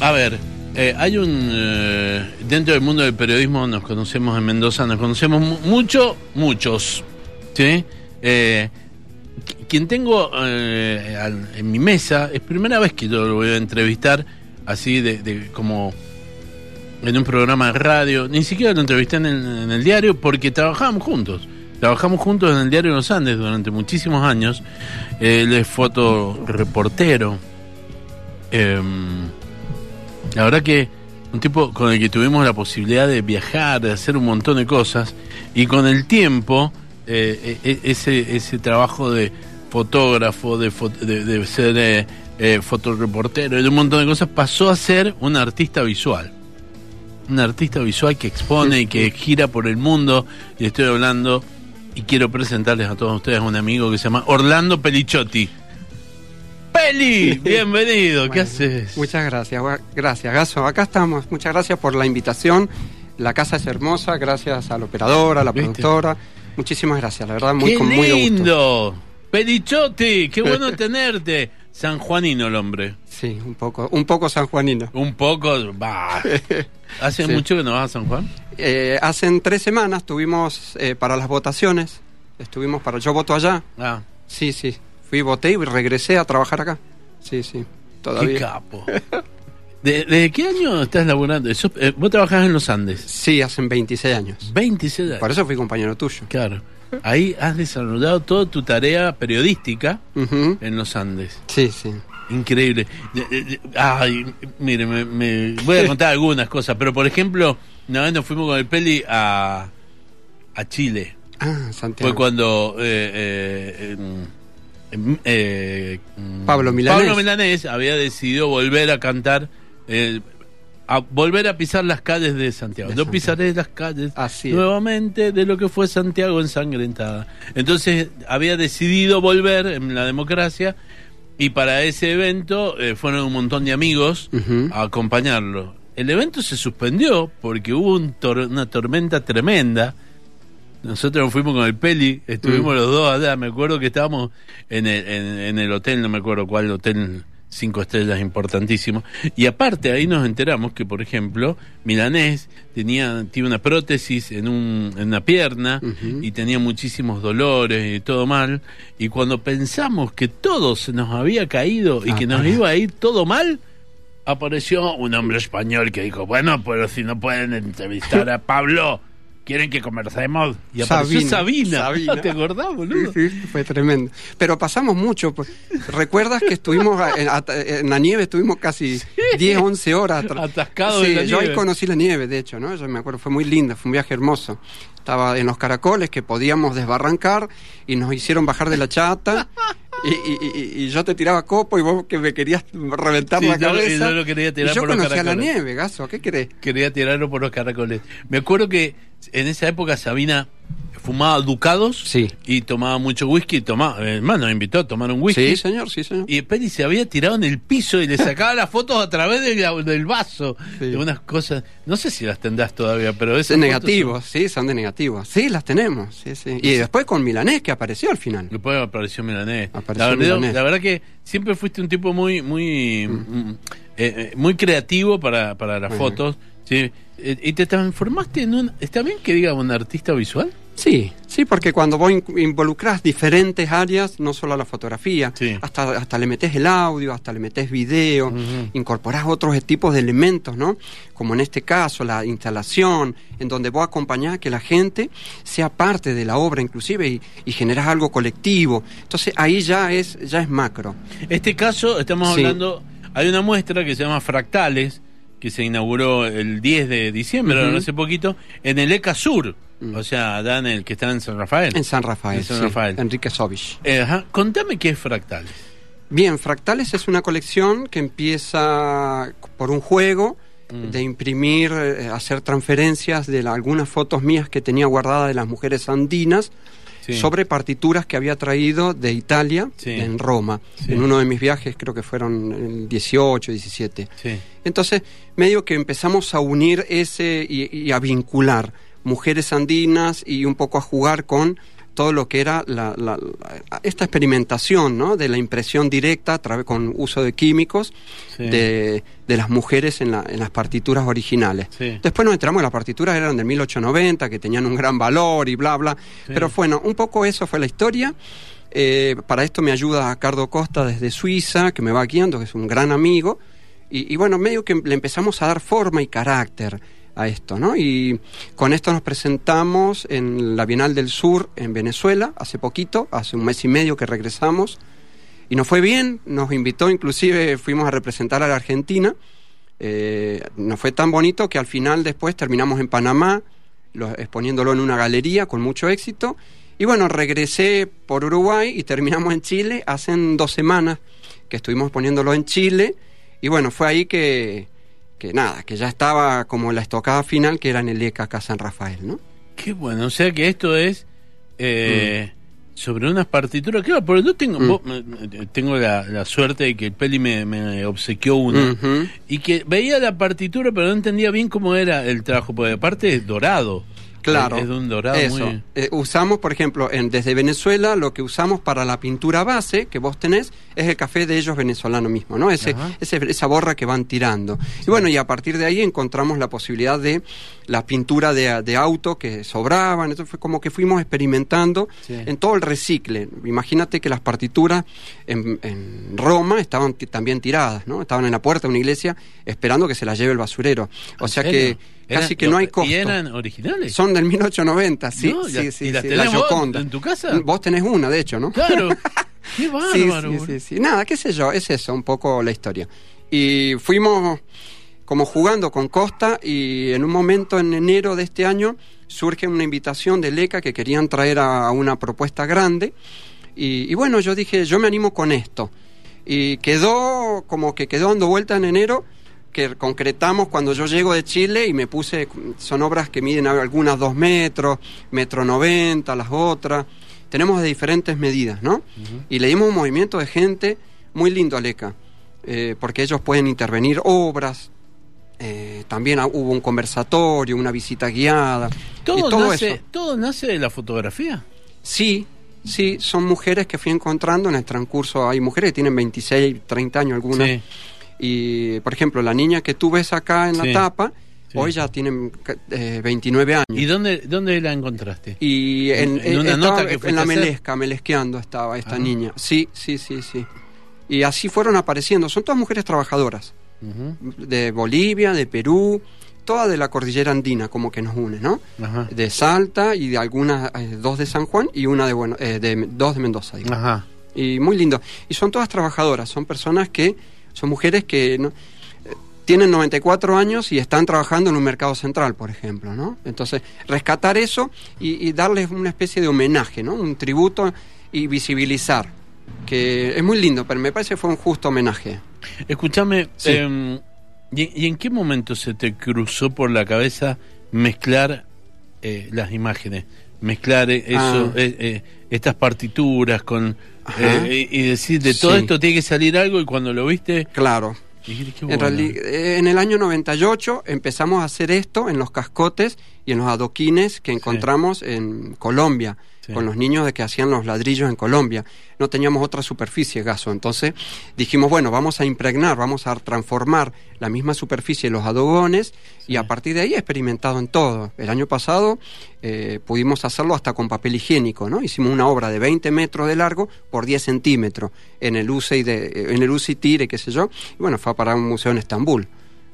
A ver, eh, hay un... eh, dentro del mundo del periodismo nos conocemos en Mendoza, nos conocemos mu- mucho, muchos. ¿Sí? Eh, qu- quien tengo eh, en mi mesa, es primera vez que yo lo voy a entrevistar así de, de como en un programa de radio, ni siquiera lo entrevisté en el, diario porque trabajábamos juntos. Trabajamos juntos en el diario Los Andes durante muchísimos años. Él es fotoreportero. Em, la verdad que un tipo con el que tuvimos la posibilidad de viajar, de hacer un montón de cosas, y con el tiempo, eh, e- e- ese, ese trabajo de fotógrafo, de, de ser eh, eh, fotoreportero y de un montón de cosas, pasó a ser un artista visual. Un artista visual que expone y que gira por el mundo, y estoy hablando, y quiero presentarles a todos ustedes a un amigo que se llama Orlando Pelichotti. Peli, bienvenido, ¿qué haces? Muchas gracias, gracias, Gaso. Acá estamos. Muchas gracias por la invitación. La casa es hermosa, gracias al operador, a la ¿Viste? productora. Muchísimas gracias, la verdad, muy, ¡Qué con muy gusto. lindo! Pelichotti, qué bueno tenerte. Sanjuanino el hombre. Sí, un poco, un poco sanjuanino. Un poco, bah. ¿Hace Sí. mucho que no vas a San Juan? Eh, hace tres semanas tuvimos eh, para las votaciones, estuvimos para Yo Voto Allá. Ah, Sí, sí, fui, voté y regresé a trabajar acá. Sí, sí, qué todavía. capo. ¿De, ¿Desde qué año estás laburando? Eh, vos trabajás en los Andes. Sí, hacen 26 años. 26 años. Por eso fui compañero tuyo. Claro. Ahí has desarrollado toda tu tarea periodística en los Andes. Sí, sí. Increíble. Ay, mire, me, me- voy a contar algunas cosas, pero por ejemplo, una vez nos fuimos con el Peli a, a Chile. Ah, Santiago. Fue cuando eh, eh, eh, mm, Pablo Milanés. Pablo Milanés había decidido volver a cantar, eh, a volver a pisar las calles de Santiago. De Yo Santiago. pisaré las calles Así nuevamente de lo que fue Santiago ensangrentada. Entonces había decidido volver en la democracia y para ese evento eh, fueron un montón de amigos a acompañarlo. El evento se suspendió porque hubo un tor- una tormenta tremenda. Nosotros nos fuimos con el Peli, estuvimos Mm. los dos allá. Me acuerdo que estábamos en el, en, en el hotel, no me acuerdo cuál hotel, cinco estrellas importantísimo. Y aparte ahí nos enteramos que, por ejemplo, Milanés tenía, tiene una prótesis en, un, en una pierna y tenía muchísimos dolores y todo mal. Y cuando pensamos que todo se nos había caído y Ah, que nos iba a ir todo mal, apareció un hombre español que dijo, bueno, pero si no pueden entrevistar a Pablo, ¿quieren que conversemos? Y apareció Sabina. Sabina. ¿Te acordás, boludo? Sí, sí, fue tremendo. Pero pasamos mucho. pues. ¿Recuerdas que estuvimos a- en, a- en la nieve? Estuvimos casi 10, 11 horas. Atascados Sí, en la yo ahí conocí la nieve, de hecho, ¿no? Yo me acuerdo, fue muy linda, fue un viaje hermoso. Estaba en los caracoles que podíamos desbarrancar y nos hicieron bajar de la chata. Y, y- y- yo te tiraba copo y vos que me querías reventar Sí, la yo- cabeza. yo lo quería tirar Y yo por los conocía la caracoles. nieve, gaso, ¿qué querés? Quería tirarlo por los caracoles. Me acuerdo que en esa época Sabina fumaba ducados Sí. y tomaba mucho whisky. Tomaba, hermano, nos invitó a tomar un whisky. Sí, señor, sí, señor. Y Peri se había tirado en el piso y le sacaba las fotos a través del, del vaso. Sí. De unas cosas. No sé si las tendrás todavía, pero De fotos negativos, sí, son de negativos. Sí, las tenemos, sí, sí. Y después con Milanés, que apareció al final. son- Después apareció Milanés. Apareció la, verdad, Milanés. la verdad que siempre fuiste un tipo muy, muy, mm, eh, eh, muy creativo para, para las fotos. ¿sí? Eh, ¿Y te transformaste en un. ¿Está bien que diga un artista visual? Sí, sí, porque cuando vos in- involucras diferentes áreas, no solo la fotografía, Sí. hasta, hasta le metes el audio, hasta le metes video, Ujú. incorporás otros tipos de elementos, ¿no? Como en este caso, la instalación, en donde vos acompañás a que la gente sea parte de la obra inclusive y, y generás algo colectivo. Entonces ahí ya es, ya es macro. Este caso, estamos Sí. hablando. Hay una muestra que se llama Fractales, que se inauguró el 10 de diciembre, Ujú. hace poquito, en el ECA Sur. Mm. O sea, Dan, el que está en San Rafael. En San Rafael, En San sí, Rafael. Enrique Sovich. Eh, ajá. Contame qué es Fractales. Bien, Fractales es una colección que empieza por un juego Mm. de imprimir, eh, hacer transferencias de la- algunas fotos mías que tenía guardadas de las mujeres andinas Sí. sobre partituras que había traído de Italia Sí. en Roma, Sí. en uno de mis viajes, creo que fueron el 18, 17. Sí. Entonces, medio que empezamos a unir ese y, y a vincular mujeres andinas y un poco a jugar con todo lo que era la, la- la- esta experimentación ¿no? de la impresión directa a través con uso de químicos Sí. de, de las mujeres en, la- en las partituras originales. Sí. Después nos enteramos que las partituras eran de 1890, que tenían un gran valor y bla, bla. Sí. Pero bueno, un poco eso fue la historia. Eh, para esto me ayuda Cardo Costa desde Suiza, que me va guiando, que es un gran amigo. Y, y bueno, medio que le empezamos a dar forma y carácter a esto, ¿no? Y con esto nos presentamos en la Bienal del Sur en Venezuela, hace poquito, hace un mes y medio que regresamos. Y nos fue bien, nos invitó, inclusive fuimos a representar a la Argentina. Eh, nos fue tan bonito que al final después terminamos en Panamá, lo- exponiéndolo en una galería con mucho éxito. Y bueno, regresé por Uruguay y terminamos en Chile hace dos semanas que estuvimos poniéndolo en Chile. Y bueno, fue ahí que, que nada, que ya estaba como la estocada final que era en el ECA acá San Rafael, ¿no? Qué bueno, o sea que esto es eh, sobre unas partituras. Claro, porque yo tengo, Mm. vos, eh, tengo la, la suerte de que el Peli me, me obsequió una. Y que veía la partitura, pero no entendía bien cómo era el trabajo, porque aparte es dorado. Claro. Es de un dorado Eso. muy. Eh, usamos, por ejemplo, en, desde Venezuela, lo que usamos para la pintura base que vos tenés es el café de ellos venezolano mismo, ¿no? Ese, ese- esa borra que van tirando. Y bueno, y a partir de ahí encontramos la posibilidad de la pintura de, de auto que sobraban. Entonces fue como que fuimos experimentando Sí. en todo el recicle. Imagínate que las partituras en, en Roma estaban también tiradas, ¿no? Estaban en la puerta de una iglesia esperando que se las lleve el basurero. O sea ¿En que casi Eran- que no hay costo. ¿Y eran originales? Son del 1890, sí, No, sí, ya- sí. ¿y las sí, tenés vos Gioconda. en tu casa? Vos tenés una, de hecho, ¿no? Claro. Qué bárbaro. sí, sí, sí. Nada, qué sé yo, es eso, un poco la historia. Y fuimos como jugando con Costa y en un momento en enero de este año surge una invitación de LECA que querían traer a, a una propuesta grande. Y, y bueno, yo dije, yo me animo con esto. Y quedó como que quedó dando vuelta en enero que concretamos cuando yo llego de Chile y me puse, son obras que miden algunas dos metros, metro noventa, las otras, tenemos de diferentes medidas, ¿no? Y le dimos un movimiento de gente muy lindo a LECA, eh, porque ellos pueden intervenir obras, eh, también hubo un conversatorio, una visita guiada, y ¿Todo, todo nace, eso. ¿Todo nace de la fotografía? Sí, sí, son mujeres que fui encontrando en el transcurso, hay mujeres que tienen 26, 30 años algunas, Sí. Y, por ejemplo, la niña que tú ves acá en Sí. la tapa, Sí. hoy ya tiene eh, 29 años. ¿Y dónde, dónde la encontraste? Y en, En una estaba nota que en la melesca, melesqueando estaba esta Ah. niña. Sí, sí, sí, sí. Y así fueron apareciendo. Son todas mujeres trabajadoras. De Bolivia, de Perú, toda de la cordillera andina, como que nos une, ¿no? Ajá. De Salta y de algunas, eh, dos de San Juan y una de, bueno, eh, de dos de Mendoza. digo. Ajá. Y muy lindo. Y son todas trabajadoras, son personas que, son mujeres que no- eh, tienen 94 años y están trabajando en un mercado central, por ejemplo, ¿no? Entonces, rescatar eso y, y darles una especie de homenaje, ¿no? Un tributo y visibilizar, que es muy lindo, pero me parece que fue un justo homenaje. Escúchame, Sí. em, ¿y, y en qué momento se te cruzó por la cabeza mezclar eh, las imágenes? Mezclar eh, eso, Ah. eh, eh, estas partituras con... Ajá. eh, y y decir, de todo Sí. esto tiene que salir algo y cuando lo viste... Claro. dijiste, En, eh, en el año 98 empezamos a hacer esto en los cascotes y en los adoquines que encontramos en Colombia, Sí. con los niños de que hacían los ladrillos en Colombia. No teníamos otra superficie, gaso. Entonces dijimos, bueno, vamos a impregnar, vamos a transformar la misma superficie de los adogones y a partir de ahí he experimentado en todo. El año pasado eh, pudimos hacerlo hasta con papel higiénico, ¿no? Hicimos una obra de 20 metros de largo por 10 centímetros en el UCI, de, en el UCI Tire, qué sé yo. Y bueno, fue para un museo en Estambul.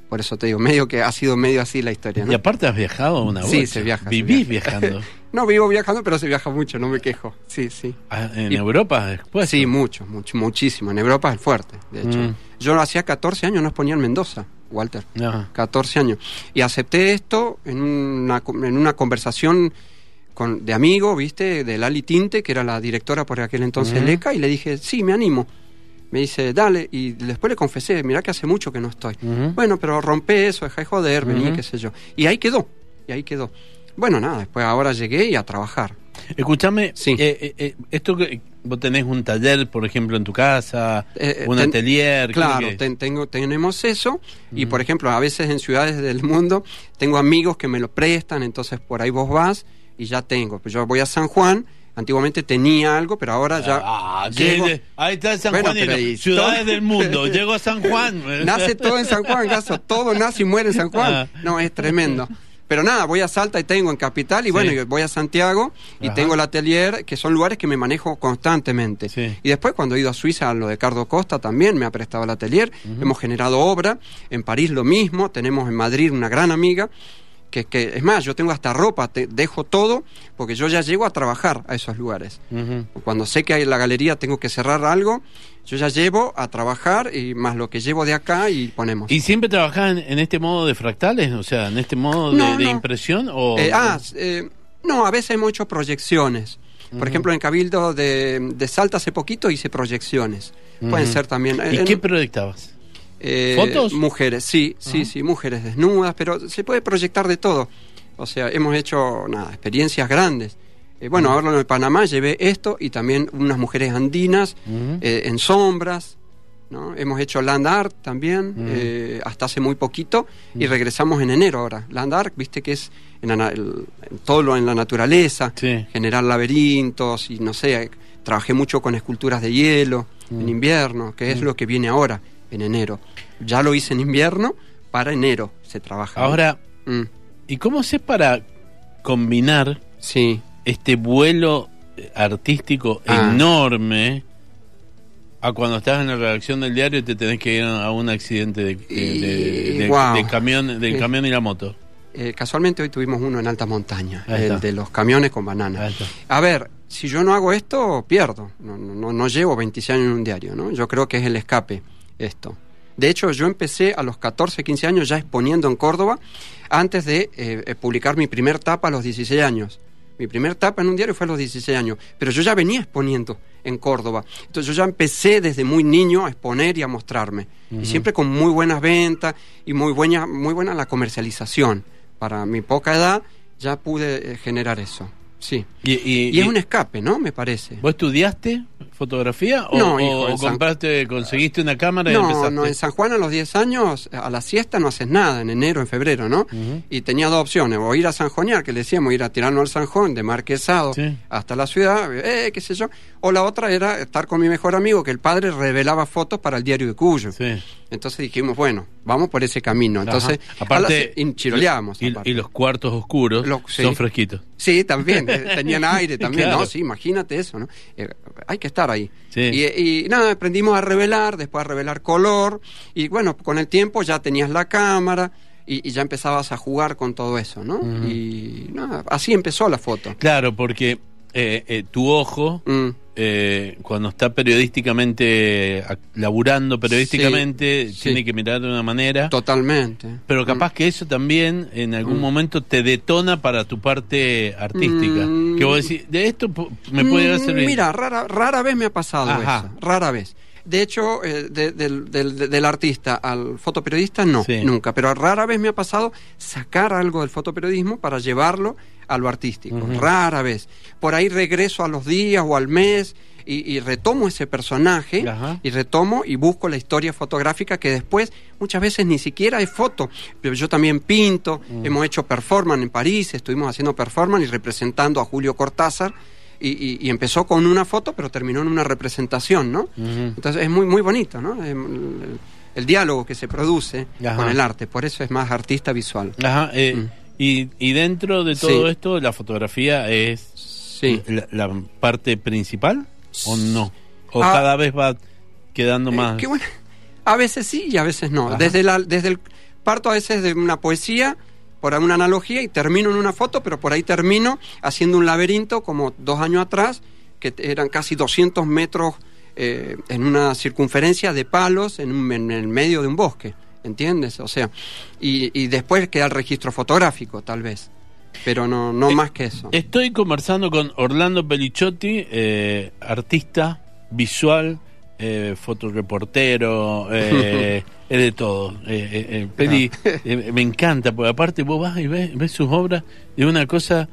Por eso te digo, medio que ha sido medio así la historia, ¿no? Y aparte has viajado una Sí, se viaja, se Vivís viaja. viajando. No vivo viajando, pero se viaja mucho, no me quejo. Sí, sí. Ah, ¿En Y- Europa después? Sí, mucho, mucho, muchísimo. En Europa es fuerte, de hecho. Mm. Yo hacía 14 años, no exponía en Mendoza, Walter. No. 14 años. Y acepté esto en una, en una conversación con, de amigo, ¿viste? De Lali Tinte, que era la directora por aquel entonces Ujú. LECA, y le dije, sí, me animo. Me dice, dale, y después le confesé, mirá que hace mucho que no estoy. Bueno, pero rompe eso, deja de joder, vení, qué sé yo. Y ahí quedó, y ahí quedó. Bueno, nada, después ahora llegué y a trabajar. Escúchame, Sí. eh, eh, eh, esto que vos tenés un taller, por ejemplo, en tu casa, Eh, un ten- atelier. ¿qué es lo Claro, ten- tengo, tenemos eso y por ejemplo a veces en ciudades del mundo tengo amigos que me lo prestan, entonces por ahí vos vas y ya tengo. Pues yo voy a San Juan, Antiguamente tenía algo, pero ahora ya. Ah, llego- ahí está San Bueno, Juan, ciudades todo- del mundo. Llego a San Juan. Nace todo en San Juan, Gaso, todo nace y muere en San Juan. Ah. No, es tremendo. Pero nada, voy a Salta y tengo en Capital, y bueno, Sí. y voy a Santiago y Ajá. tengo el atelier, que son lugares que me manejo constantemente. Sí. Y después, cuando he ido a Suiza, a lo de Cardo Costa también me ha prestado el atelier. Hemos generado obra. En París lo mismo. Tenemos en Madrid una gran amiga. Que, que es más, yo tengo hasta ropa, te- dejo todo, porque yo ya llego a trabajar a esos lugares. Cuando sé que en la galería tengo que cerrar algo, yo ya llevo a trabajar y más lo que llevo de acá y ponemos. ¿Y siempre trabajás en, en este modo de fractales? O sea, en este modo de, No, de no. impresión? O... Eh, ah, eh, no, a veces hemos hecho proyecciones. Por ejemplo, en Cabildo de, de Salta hace poquito hice proyecciones. Pueden ser también. ¿Y en- qué proyectabas? Eh, ¿Fotos? Mujeres, sí, sí, sí, mujeres desnudas, pero se puede proyectar de todo. O sea, hemos hecho nada, experiencias grandes. Eh, bueno, ahora en el Panamá llevé esto y también unas mujeres andinas Ujú. eh, en sombras. ¿no? Hemos hecho land art también, Mm. eh, hasta hace muy poquito, y regresamos en enero ahora. Land art, viste que es en el- todo lo en la naturaleza, Sí. generar laberintos, y no sé, trabajé mucho con esculturas de hielo Mm. en invierno, que es lo que viene ahora, en enero. Ya lo hice en invierno, para enero se trabaja. Ahora, Mm, ¿y cómo haces para combinar sí. este vuelo artístico Ah. enorme a cuando estás en la redacción del diario y te tenés que ir a un accidente de, de- de- wow. camión, del camión y la moto? Eh, casualmente hoy tuvimos uno en alta montaña, el de los camiones con bananas. A ver, si yo no hago esto, pierdo. No, no, no- no llevo 26 años en un diario, ¿no? Yo creo que es el escape esto. De hecho, yo empecé a los 14, 15 años ya exponiendo en Córdoba antes de eh, eh, publicar mi primer tapa a los 16 años. Mi primer tapa en un diario fue a los 16 años, pero yo ya venía exponiendo en Córdoba. Entonces yo ya empecé desde muy niño a exponer y a mostrarme. Y siempre con muy buenas ventas y muy buena, muy buena la comercialización. Para mi poca edad ya pude eh, generar eso. Sí. Y, y- Y es y- un escape, ¿no? Me parece. ¿Vos estudiaste fotografía o, No, o- hijo, o en San- compraste, conseguiste una cámara y No, empezaste? no, en San Juan a los 10 años, a la siesta no haces nada, en enero, en febrero, ¿no? Y tenía dos opciones, o ir a Sanjonear, que le decíamos, ir a tirarnos al Sanjón, de Marquesado Sí. hasta la ciudad, eh, qué sé yo, o la otra era estar con mi mejor amigo, que el padre revelaba fotos para el diario de Cuyo. Sí. Entonces dijimos, bueno, vamos por ese camino. Entonces, Ajá. aparte, la- y chiroleábamos. y, aparte. y los cuartos oscuros sí. son fresquitos. Sí, también, tenían aire también, Claro. ¿no? Sí, imagínate eso, ¿no? Eh, hay que estar ahí. Sí. Y, y nada, aprendimos a revelar, después a revelar color, y bueno, con el tiempo ya tenías la cámara y, y ya empezabas a jugar con todo eso, ¿no? Y nada, así empezó la foto. Claro, porque eh, eh, tu ojo, Mm, eh, cuando está periodísticamente, laburando periodísticamente, Sí, tiene sí. que mirar de una manera. totalmente. Pero Mm. capaz que eso también en algún Mm. momento te detona para tu parte artística. Mm. Que vos decís, de esto me puede a Mm. Mira, rara, rara vez me ha pasado Ajá. eso, rara vez. De hecho, eh, de- del, del- del artista al fotoperiodista no, Sí. nunca. Pero rara vez me ha pasado sacar algo del fotoperiodismo para llevarlo a lo artístico. Rara vez. Por ahí regreso a los días o al mes y, y retomo ese personaje Ajá. y retomo y busco la historia fotográfica que después muchas veces ni siquiera es foto. Pero yo también pinto, Mm. hemos hecho performance en París, estuvimos haciendo performance y representando a Julio Cortázar. Y, y- y empezó con una foto, pero terminó en una representación, ¿no? Entonces es muy muy bonito, ¿no? El, el diálogo que se produce Ajá. con el arte, por eso es más artista visual. Ajá, eh, Mm. y, y dentro de todo Sí. esto, la fotografía es Sí. la, la parte principal o no? ¿O Ah. cada vez va quedando Eh, más? qué bueno. A veces sí y a veces no. Ajá. Desde, la, desde el parto a veces de una poesía, por una analogía, y termino en una foto, pero por ahí termino haciendo un laberinto como dos años atrás, que eran casi 200 metros eh, en una circunferencia de palos en, un- en el medio de un bosque. ¿Entiendes? O sea, y, y después queda el registro fotográfico, tal vez. Pero no, no Eh, más que eso. Estoy conversando con Orlando Pelicciotti, eh, artista visual, eh, fotoreportero, eh, es de todo. Eh, eh, eh, Peli, eh, me encanta, porque aparte vos vas y ves, ves sus obras y es una cosa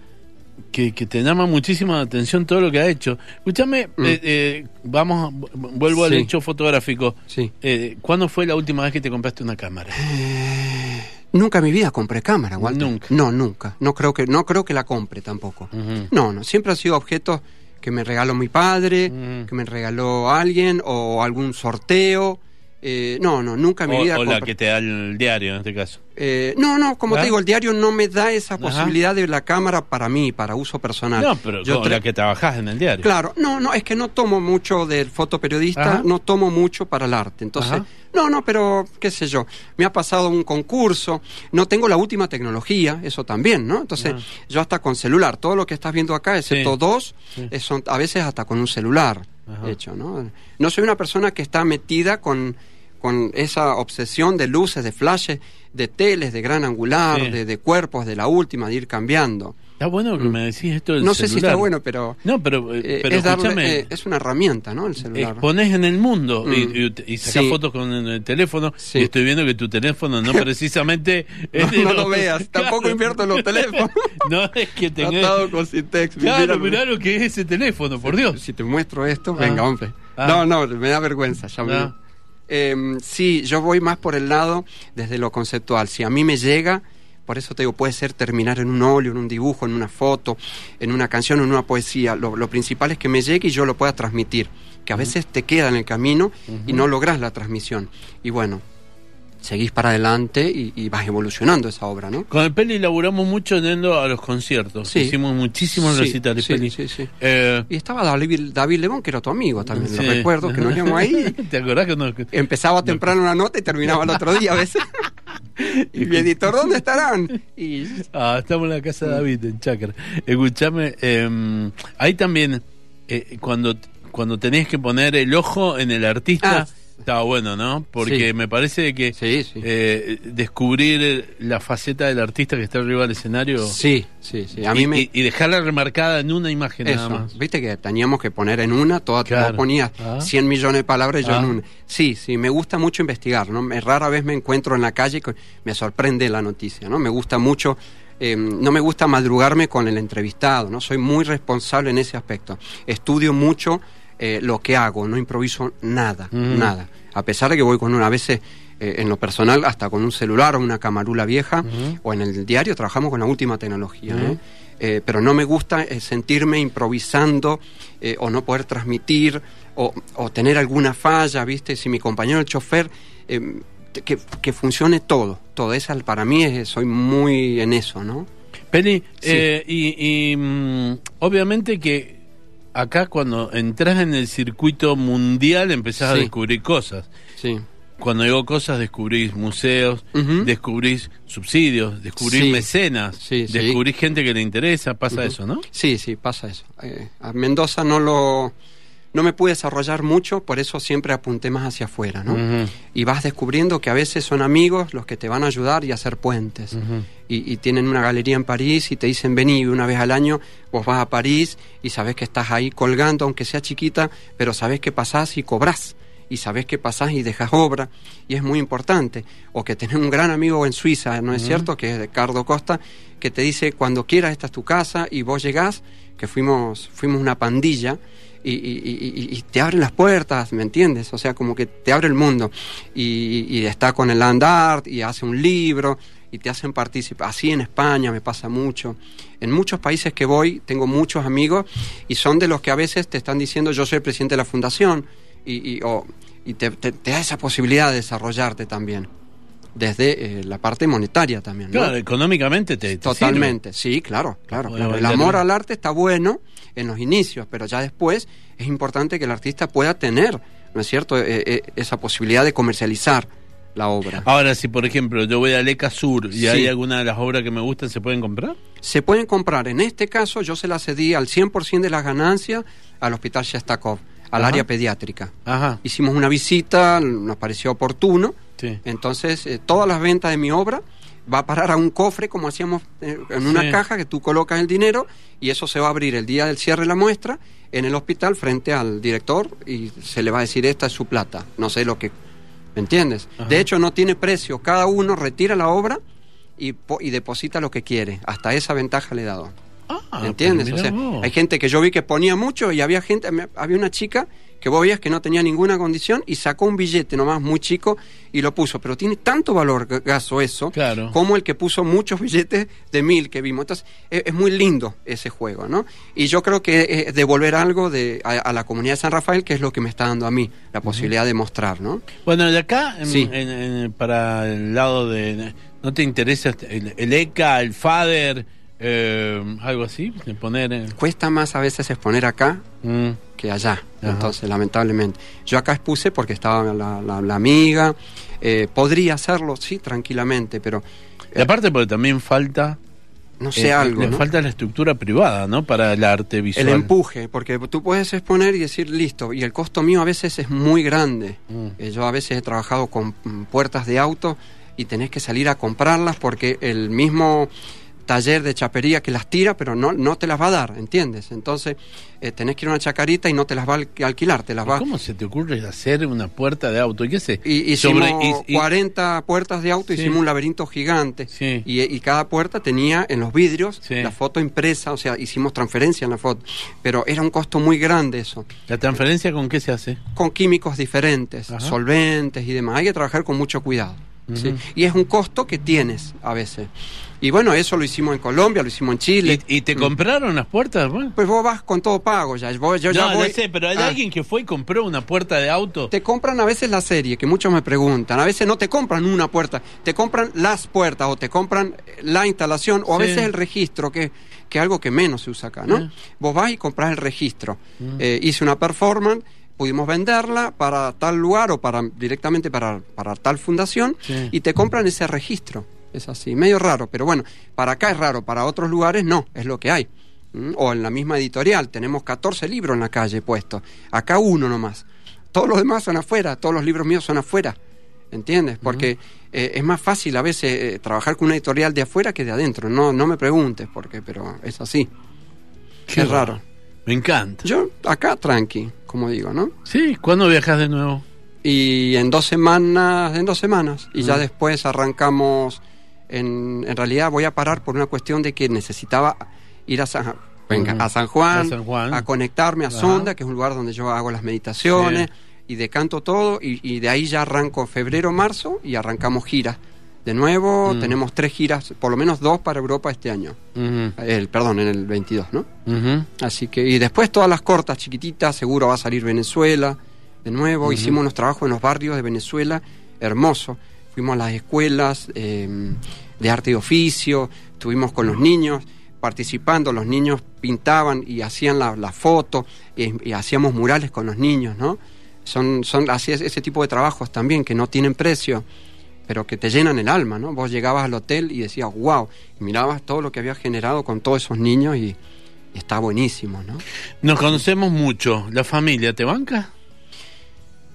que, que te llama muchísima atención todo lo que ha hecho. Escúchame, Mm. eh, eh, vamos, vuelvo al hecho fotográfico. Sí. ¿Cuándo fue la última vez que te compraste una cámara? Nunca en mi vida compré cámara, Walter. Nunca. No, nunca. No creo que, no creo que la compre tampoco. No, no. Siempre han sido objetos que me regaló mi padre, Mm. que me regaló alguien o algún sorteo. Eh, no, no, nunca en mi O, vida o la que te da el diario en este caso. Eh, no, no, como ¿Ah? te digo, el diario no me da esa Ajá. posibilidad de la cámara para mí, para uso personal. No, pero Yo con la que trabajás en el diario. Claro, no, no, es que no tomo mucho del fotoperiodista, Ajá. no tomo mucho para el arte. Entonces, Ajá. no, no, pero qué sé yo, me ha pasado un concurso, no tengo la última tecnología, eso también, ¿no? Entonces, Ah. yo hasta con celular, todo lo que estás viendo acá, excepto Sí. dos, Sí. eh, son a veces hasta con un celular Ajá. hecho, ¿no? No soy una persona que está metida con con esa obsesión de luces, de flashes, de teles, de gran angular, Sí. de, de cuerpos, de la última, de ir cambiando. Está bueno que me decís esto del Mm. no sé si está bueno, pero, No, pero, eh, pero es, darle- eh, es una herramienta, ¿no? El celular. Expones en el mundo y, Mm. y, Sí. fotos con el teléfono Sí. y estoy viendo que tu teléfono no precisamente No, de no los- lo veas, tampoco invierto en los teléfonos. No es que. Tratado con Syntex. Claro, mirá lo que es ese teléfono, por Dios. Si te muestro esto, Ah. venga, hombre. Ah. No, no, me da vergüenza. Ya me- Em, sí, yo voy más por el lado desde lo conceptual. Si a mí me llega, por eso te digo, puede ser terminar en un óleo, en un dibujo, en una foto, en una canción, en una poesía. Lo, lo principal es que me llegue y yo lo pueda transmitir. Que a veces te queda en el camino y no logras la transmisión. Y bueno, seguís para adelante y, y vas evolucionando esa obra, ¿no? Con el Peli laburamos mucho yendo a los conciertos. Sí. Hicimos muchísimos Sí, recitales, sí, Peli. sí, sí. Eh, Y estaba David, David Lebón, que era tu amigo también, sí. lo recuerdo, que nos íbamos ahí. ¿Te acordás que nos... Empezaba temprano una nota y terminaba el otro día a veces. y mi editor, ¿dónde estarán? Y Ah, estamos en la casa de David, en Chácara. Escuchame, eh, ahí también, eh, cuando, cuando tenés que poner el ojo en el artista, Ah. Estaba bueno, ¿no? Porque Sí. me parece que Sí, sí. eh, descubrir la faceta del artista que está arriba del escenario sí, sí, sí. A mí y, me... y- dejarla remarcada en una imagen nada más. viste que teníamos que poner en una, toda, Claro. ponías Ah. 100 millones de palabras y yo Ah. en una. Sí, sí, me gusta mucho investigar, ¿no? Me, rara vez me encuentro en la calle y me sorprende la noticia, ¿no? Me gusta mucho, eh, no me gusta madrugarme con el entrevistado, ¿no? Soy muy responsable en ese aspecto. Estudio mucho eh, lo que hago, no improviso nada, Mm. nada. A pesar de que voy con una, a veces eh, en lo personal, hasta con un celular o una camarula vieja, o en el diario trabajamos con la última tecnología, Ujú. ¿eh? Eh, pero no me gusta eh, sentirme improvisando o no poder transmitir o, o tener alguna falla, ¿viste? Si mi compañero el chofer, que, que funcione todo, todo eso para mí es, soy muy en eso, ¿no? Peli, Sí. eh, y, y, mm, obviamente que acá cuando entras en el circuito mundial empezás a descubrir cosas. Sí. Cuando digo cosas, descubrís museos, Ujú. descubrís subsidios, descubrís Sí. mecenas, Sí, descubrís gente que le interesa, pasa eso, ¿no? Sí, sí, pasa eso. Eh, a Mendoza no lo no me pude desarrollar mucho, por eso siempre apunté más hacia afuera, ¿no? Y vas descubriendo que a veces son amigos los que te van a ayudar y a hacer puentes. Y, y tienen una galería en París y te dicen vení una vez al año, vos vas a París y sabés que estás ahí colgando, aunque sea chiquita, pero sabés que pasás y cobrás. Y sabés que pasás y dejas obra, y es muy importante. O que tenés un gran amigo en Suiza, ¿no es cierto? Que es Ricardo Costa, que te dice, cuando quieras, esta es tu casa, y vos llegás, que fuimos, fuimos una pandilla, y, y- te abren las puertas, ¿me entiendes? O sea, como que te abre el mundo. Y, está con el land art y hace un libro y te hacen participar. Así en España me pasa mucho. En muchos países que voy tengo muchos amigos y son de los que a veces te están diciendo yo soy el presidente de la fundación y, y, y te da esa posibilidad de desarrollarte también. Desde eh, la parte monetaria también. ¿no? Claro, económicamente te, te Totalmente, sí, claro, claro. Bueno, claro. El amor al arte está bueno en los inicios, pero ya después es importante que el artista pueda tener, ¿no es cierto?, Eh, eh, esa posibilidad de comercializar la obra. Ahora, si por ejemplo yo voy a Leca Sur y Sí. hay alguna de las obras que me gustan, ¿se pueden comprar? Se pueden comprar, en este caso yo se las cedí al 100% de las ganancias al Hospital Shestakov, al Ajá. área pediátrica. Ajá. Hicimos una visita, nos pareció oportuno, Sí. entonces eh, todas las ventas de mi obra va a parar a un cofre como hacíamos eh, en una Sí. caja que tú colocas el dinero y eso se va a abrir el día del cierre de la muestra en el hospital frente al director y se le va a decir esta es su plata, no sé lo que, ¿me entiendes? Ajá. De hecho no tiene precio, cada uno retira la obra y, y deposita lo que quiere, hasta esa ventaja le he dado. Ah, ¿Me entiendes? O sea, hay gente que yo vi que ponía mucho y había gente, había una chica que vos veías que no tenía ninguna condición y sacó un billete nomás muy chico y lo puso. Pero tiene tanto valor, Gaso, eso, Claro. como el que puso muchos billetes de mil que vimos. Entonces, es, es muy lindo ese juego, ¿no? Y yo creo que es devolver algo de, a, a la comunidad de San Rafael, que es lo que me está dando a mí, la posibilidad de mostrar, ¿no? Bueno, de acá, en- Sí. en- en- para el lado de... ¿No te interesa el, el ECA, el FADER, eh, algo así? De poner... eh, Cuesta más a veces exponer acá mm, que allá, Ajá. entonces, lamentablemente. Yo acá expuse porque estaba la, la- la amiga, eh, podría hacerlo, sí, tranquilamente, pero y aparte porque también falta... no sé eh, algo, Le ¿no? falta la estructura privada, ¿no? Para el arte visual. El empuje, porque tú puedes exponer y decir listo, y el costo mío a veces es muy grande. Mm. Eh, yo a veces he trabajado con mm, puertas de auto y tenés que salir a comprarlas porque el mismo taller de chapería que las tira, pero no, no te las va a dar, ¿entiendes? Entonces eh, tenés que ir a una chacarita y no te las va a alqu- alquilar, te las va ¿Cómo se te ocurre hacer una puerta de auto? ¿Qué sé? Y, hicimos Sobre- y- y- 40 puertas de auto, Sí. hicimos un laberinto gigante. Sí. Y, y cada puerta tenía en los vidrios Sí. la foto impresa, o sea, hicimos transferencia en la foto. Pero era un costo muy grande eso. ¿La transferencia con qué se hace? Con químicos diferentes, Ajá. solventes y demás. Hay que trabajar con mucho cuidado. Y es un costo que tienes a veces. Y bueno, eso lo hicimos en Colombia, lo hicimos en Chile. ¿Y, y te compraron las puertas? Bueno. Pues vos vas con todo pago ya. Vos- yo ya no, voy- no sé, pero hay Ah. alguien que fue y compró una puerta de auto. Te compran a veces la serie, que muchos me preguntan. A veces no te compran una puerta, te compran las puertas o te compran la instalación o a Sí. veces el registro, que que es algo que menos se usa acá, ¿no? Sí. Vos vas y compras el registro. Mm. Eh, hice una performance, pudimos venderla para tal lugar o para directamente para, para tal fundación Sí. y te compran ese registro. Es así, medio raro, pero bueno, para acá es raro, para otros lugares no, es lo que hay. ¿Mm? O en la misma editorial, tenemos 14 libros en la calle puestos, acá uno nomás. Todos los demás son afuera, todos los libros míos son afuera. ¿Entiendes? Porque eh, es más fácil a veces eh, trabajar con una editorial de afuera que de adentro. No, no me preguntes por qué, pero es así. Qué es raro. Me encanta. Yo acá tranqui, como digo, ¿no? Sí, ¿cuándo viajas de nuevo? Y en dos semanas, en dos semanas. Y ya después arrancamos. En, en realidad voy a parar por una cuestión de que necesitaba ir a San, venga, a San Juan, A San Juan. a conectarme a. Sonda, que es un lugar donde yo hago las meditaciones y decanto todo. Y, y de ahí ya arranco febrero, marzo y arrancamos giras. De nuevo, Mm. tenemos tres giras, por lo menos dos para Europa este año. El, perdón, en el 22, ¿no? Así que, y después todas las cortas, chiquititas, seguro va a salir Venezuela. De nuevo, hicimos unos trabajos en los barrios de Venezuela, hermoso. Fuimos a las escuelas eh, de arte y oficio, estuvimos con los niños participando, los niños pintaban y hacían la, la foto, y, y hacíamos murales con los niños, ¿no? Son, son así es- ese tipo de trabajos también que no tienen precio, pero que te llenan el alma, ¿no? Vos llegabas al hotel y decías, wow, mirabas todo lo que había generado con todos esos niños y, y está buenísimo, ¿no? Nos conocemos mucho. ¿La familia te banca?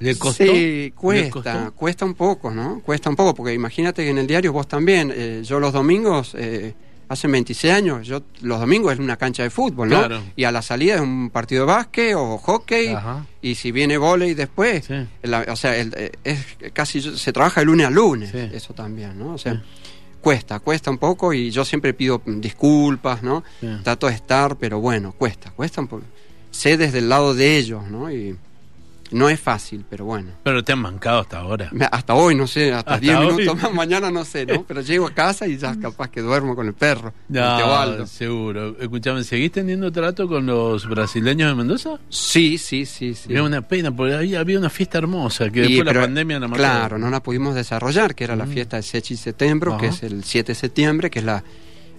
¿Le costó? Sí, ¿Le cuesta, costó? cuesta un poco, ¿no? Cuesta un poco, porque imagínate que en el diario vos también, eh, yo los domingos, eh, hace 26 años, yo los domingos es una cancha de fútbol, ¿no? Claro. Y a la salida es un partido de básquet o hockey, Ajá. y si viene volei después, Sí. la- o sea, el- eh, es casi, se trabaja de lunes a lunes, Sí. eso también, ¿no? O sea, Sí. cuesta, cuesta un poco, y yo siempre pido disculpas, ¿no? Trato de estar, pero bueno, cuesta, cuesta un poco. Sé desde el lado de ellos, ¿no? Y no es fácil, pero bueno. Pero te han bancado hasta ahora. Hasta hoy, no sé, hasta Hasta 10 hoy. minutos más, mañana no sé, ¿no? Pero llego a casa y ya capaz que duermo con el perro, No, Teobaldo. seguro. Escuchame, ¿seguís teniendo trato con los brasileños de Mendoza? Sí, sí, sí, sí. Es una pena, porque había, había una fiesta hermosa que después pero, la pandemia la mató. Claro, no la pudimos desarrollar, que era la Mm. fiesta del Sechi Septiembre, que es el 7 de septiembre, que es la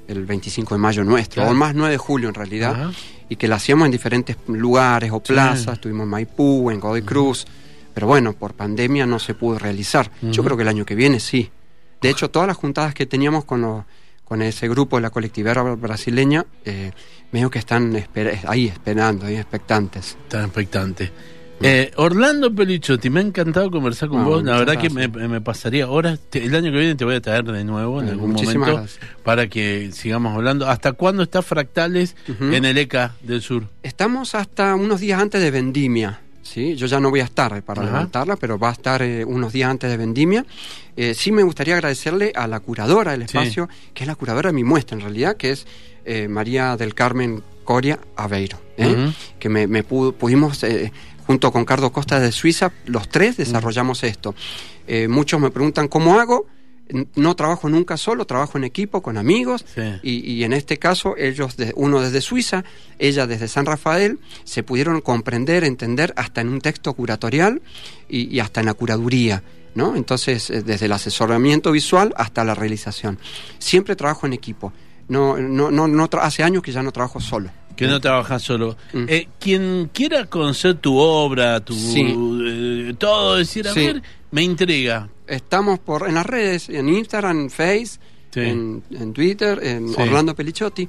el 25 de mayo nuestro, Claro. o más 9 de julio en realidad, Ajá. y que la hacíamos en diferentes lugares o Sí. plazas, estuvimos en Maipú, en Godoy Cruz, pero bueno, por pandemia no se pudo realizar. Yo creo que el año que viene sí. De hecho, todas las juntadas que teníamos con los con ese grupo de la colectividad brasileña, eh, medio que están esper- ahí esperando, ahí expectantes. Tan expectante. Eh, Orlando Pelichotti, me ha encantado conversar con Ah, vos. La verdad que me, pasaría horas. Te- el año que viene te voy a traer de nuevo en Eh, algún momento gracias. para que sigamos hablando. ¿Hasta cuándo está Fractales en el ECA del Sur? Estamos hasta unos días antes de Vendimia. ¿sí? Yo ya no voy a estar eh, para Ajá. levantarla, pero va a estar eh, unos días antes de Vendimia. Eh, sí me gustaría agradecerle a la curadora del Sí. espacio, que es la curadora de mi muestra en realidad, que es eh, María del Carmen Coria Aveiro, que me, me pudo- pudimos junto con Carlos Costa de Suiza, los tres desarrollamos esto. Eh, muchos me preguntan cómo hago. No trabajo nunca solo, trabajo en equipo con amigos Sí. y, y en este caso ellos, de, uno desde Suiza, ella desde San Rafael, se pudieron comprender, entender hasta en un texto curatorial y, y hasta en la curaduría. ¿no? Entonces, eh, desde el asesoramiento visual hasta la realización. Siempre trabajo en equipo. No, no, no, no tra- hace años que ya no trabajo solo. Que no trabajas solo. Mm. Eh, quien quiera conocer tu obra, tu Sí. eh, todo, decir, a Sí. ver, me intriga. Estamos por, en las redes, en Instagram, en Face, Sí. en, en Twitter, en. Orlando Pelichotti,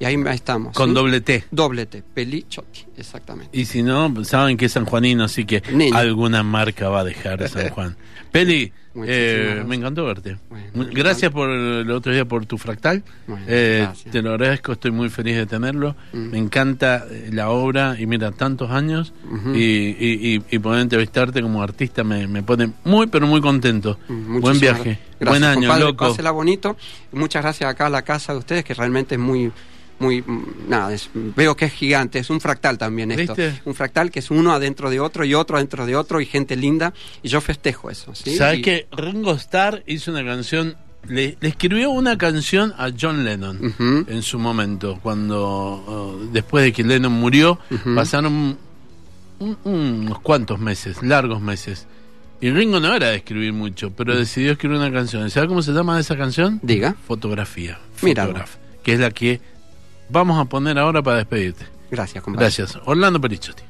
y ahí, ahí estamos. Con doble T. Doble T, Pelichotti, exactamente. Y si no, saben que es sanjuanino, así que Niño. alguna marca va a dejar San Juan. Peli, eh, me encantó verte. Bueno, gracias por el otro día por tu fractal. Bueno, Eh, te lo agradezco, estoy muy feliz de tenerlo. Mm. Me encanta eh, la obra y mira, tantos años Ujú. y, y, y- y poder entrevistarte como artista me, me pone muy, pero muy contento. Mm, Buen muchísimas viaje, gracias. buen año, compadre, loco. Pásela bonito. Muchas gracias acá a la casa de ustedes, que realmente es muy, muy, mm, nada, es- veo que es gigante, es un fractal también esto. ¿Viste? Un fractal que es uno adentro de otro y otro adentro de otro y gente linda, y yo festejo eso, ¿sí? ¿Sabes Y- que Ringo Starr hizo una canción, le, le escribió una canción a John Lennon Ujú. en su momento, cuando oh, después de que Lennon murió, Ujú. pasaron un- unos cuantos meses, largos meses. Y Ringo no era de escribir mucho, pero decidió escribir una canción. ¿Sabes cómo se llama esa canción? Diga, Fotografía. Mira. Que es la que vamos a poner ahora para despedirte. gracias, compadre. Gracias. Orlando Perichotti.